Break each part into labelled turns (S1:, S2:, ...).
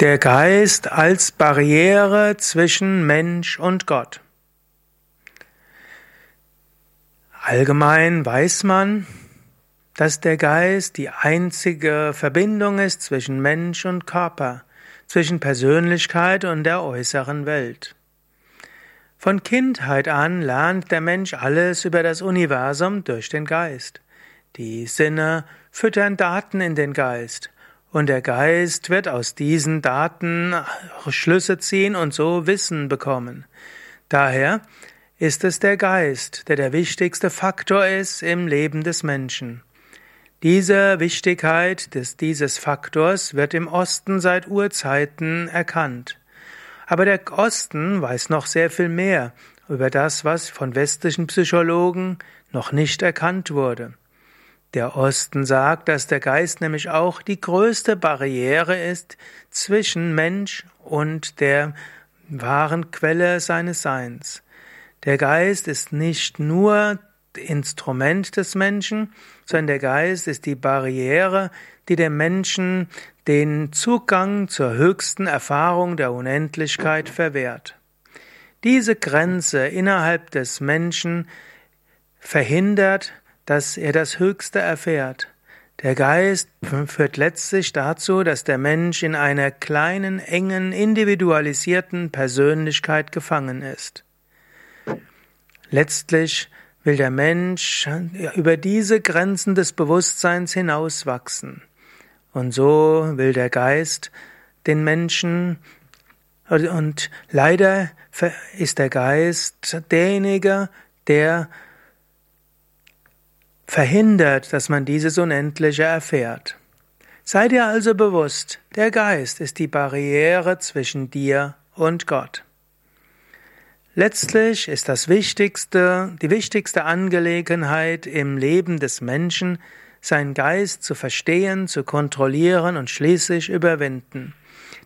S1: Der Geist als Barriere zwischen Mensch und Gott. Allgemein weiß man, dass der Geist die einzige Verbindung ist zwischen Mensch und Körper, zwischen Persönlichkeit und der äußeren Welt. Von Kindheit an lernt der Mensch alles über das Universum durch den Geist. Die Sinne füttern Daten in den Geist. Und der Geist wird aus diesen Daten Schlüsse ziehen und so Wissen bekommen. Daher ist es der Geist, der der wichtigste Faktor ist im Leben des Menschen. Diese Wichtigkeit des, dieses Faktors wird im Osten seit Urzeiten erkannt. Aber der Osten weiß noch sehr viel mehr über das, was von westlichen Psychologen noch nicht erkannt wurde. Der Osten sagt, dass der Geist nämlich auch die größte Barriere ist zwischen Mensch und der wahren Quelle seines Seins. Der Geist ist nicht nur Instrument des Menschen, sondern der Geist ist die Barriere, die dem Menschen den Zugang zur höchsten Erfahrung der Unendlichkeit verwehrt. Diese Grenze innerhalb des Menschen verhindert, dass er das Höchste erfährt. Der Geist führt letztlich dazu, dass der Mensch in einer kleinen, engen, individualisierten Persönlichkeit gefangen ist. Letztlich will der Mensch über diese Grenzen des Bewusstseins hinauswachsen. Und so will der Geist den Menschen und leider ist der Geist derjenige, der verhindert, dass man dieses Unendliche erfährt. Sei dir also bewusst, der Geist ist die Barriere zwischen dir und Gott. Letztlich ist das wichtigste, die wichtigste Angelegenheit im Leben des Menschen, seinen Geist zu verstehen, zu kontrollieren und schließlich überwinden.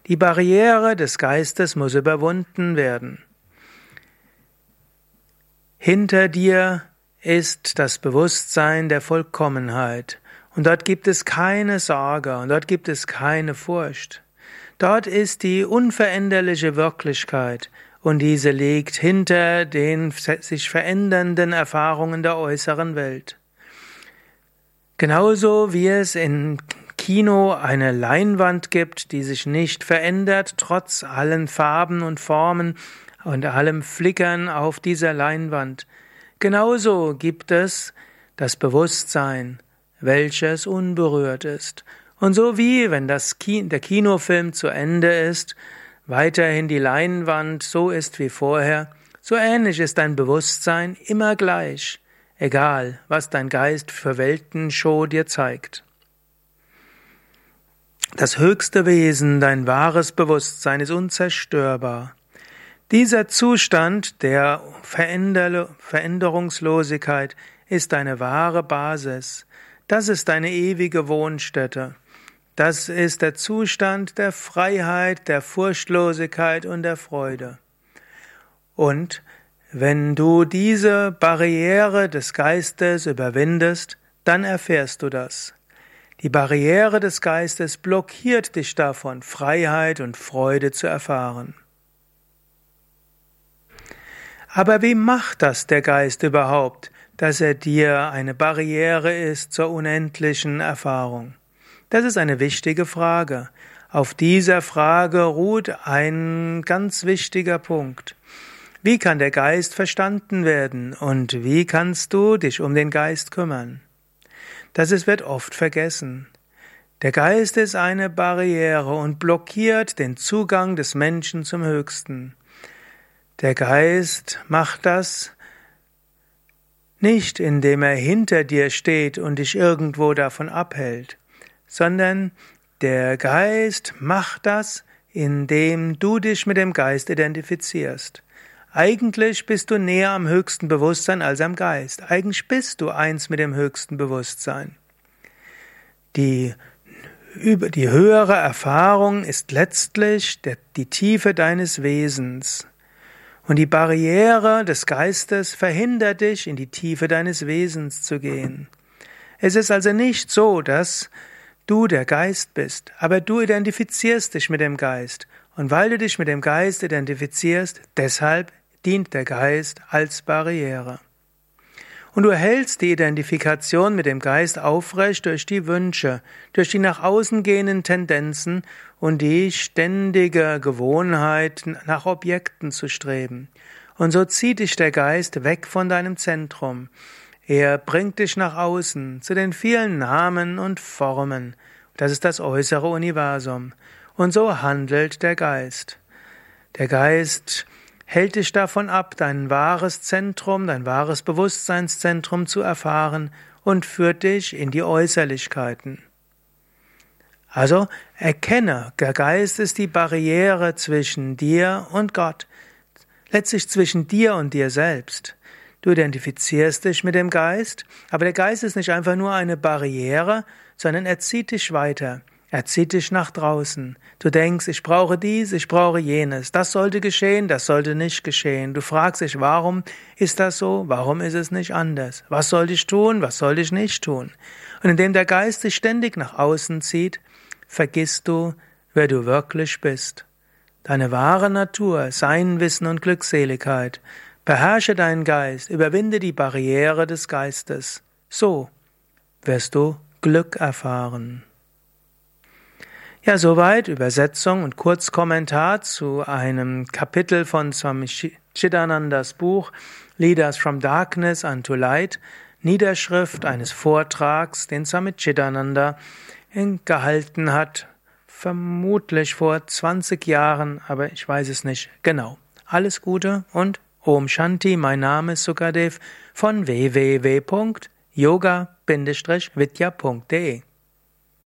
S1: Die Barriere des Geistes muss überwunden werden. Hinter dir ist das Bewusstsein der Vollkommenheit. Und dort gibt es keine Sorge und dort gibt es keine Furcht. Dort ist die unveränderliche Wirklichkeit und diese liegt hinter den sich verändernden Erfahrungen der äußeren Welt. Genauso wie es in Kino eine Leinwand gibt, die sich nicht verändert, trotz allen Farben und Formen und allem Flickern auf dieser Leinwand. Genauso gibt es das Bewusstsein, welches unberührt ist. Und so wie, wenn das Ki der Kinofilm zu Ende ist, weiterhin die Leinwand so ist wie vorher, so ähnlich ist dein Bewusstsein immer gleich, egal was dein Geist für Weltenshow dir zeigt. Das höchste Wesen, dein wahres Bewusstsein ist unzerstörbar. Dieser Zustand der Veränderungslosigkeit ist deine wahre Basis. Das ist deine ewige Wohnstätte. Das ist der Zustand der Freiheit, der Furchtlosigkeit und der Freude. Und wenn du diese Barriere des Geistes überwindest, dann erfährst du das. Die Barriere des Geistes blockiert dich davon, Freiheit und Freude zu erfahren. Aber wie macht das der Geist überhaupt, dass er dir eine Barriere ist zur unendlichen Erfahrung? Das ist eine wichtige Frage. Auf dieser Frage ruht ein ganz wichtiger Punkt. Wie kann der Geist verstanden werden und wie kannst du dich um den Geist kümmern? Das ist, wird oft vergessen. Der Geist ist eine Barriere und blockiert den Zugang des Menschen zum Höchsten. Der Geist macht das nicht, indem er hinter dir steht und dich irgendwo davon abhält, sondern der Geist macht das, indem du dich mit dem Geist identifizierst. Eigentlich bist du näher am höchsten Bewusstsein als am Geist. Eigentlich bist du eins mit dem höchsten Bewusstsein. Die, die höhere Erfahrung ist letztlich die Tiefe deines Wesens. Und die Barriere des Geistes verhindert dich, in die Tiefe deines Wesens zu gehen. Es ist also nicht so, dass du der Geist bist, aber du identifizierst dich mit dem Geist. Und weil du dich mit dem Geist identifizierst, deshalb dient der Geist als Barriere. Und du erhältst die Identifikation mit dem Geist aufrecht durch die Wünsche, durch die nach außen gehenden Tendenzen und die ständige Gewohnheit, nach Objekten zu streben. Und so zieht dich der Geist weg von deinem Zentrum. Er bringt dich nach außen zu den vielen Namen und Formen. Das ist das äußere Universum. Und so handelt der Geist. Der Geist hält dich davon ab, dein wahres Zentrum, dein wahres Bewusstseinszentrum zu erfahren und führt dich in die Äußerlichkeiten. Also erkenne, der Geist ist die Barriere zwischen dir und Gott, letztlich zwischen dir und dir selbst. Du identifizierst dich mit dem Geist, aber der Geist ist nicht einfach nur eine Barriere, sondern er zieht dich weiter. Er zieht dich nach draußen. Du denkst, ich brauche dies, ich brauche jenes. Das sollte geschehen, das sollte nicht geschehen. Du fragst dich, warum ist das so? Warum ist es nicht anders? Was sollte ich tun? Was sollte ich nicht tun? Und indem der Geist dich ständig nach außen zieht, vergisst du, wer du wirklich bist. Deine wahre Natur, sein Wissen und Glückseligkeit. Beherrsche deinen Geist, überwinde die Barriere des Geistes. So wirst du Glück erfahren. Ja, soweit. Übersetzung und Kurzkommentar zu einem Kapitel von Swami Chidanandas Buch Leaders from Darkness unto Light, Niederschrift eines Vortrags, den Swami Chidananda gehalten hat, vermutlich vor 20 Jahren, aber ich weiß es nicht genau. Alles Gute und Om Shanti, mein Name ist Sukadev von www.yoga-vidya.de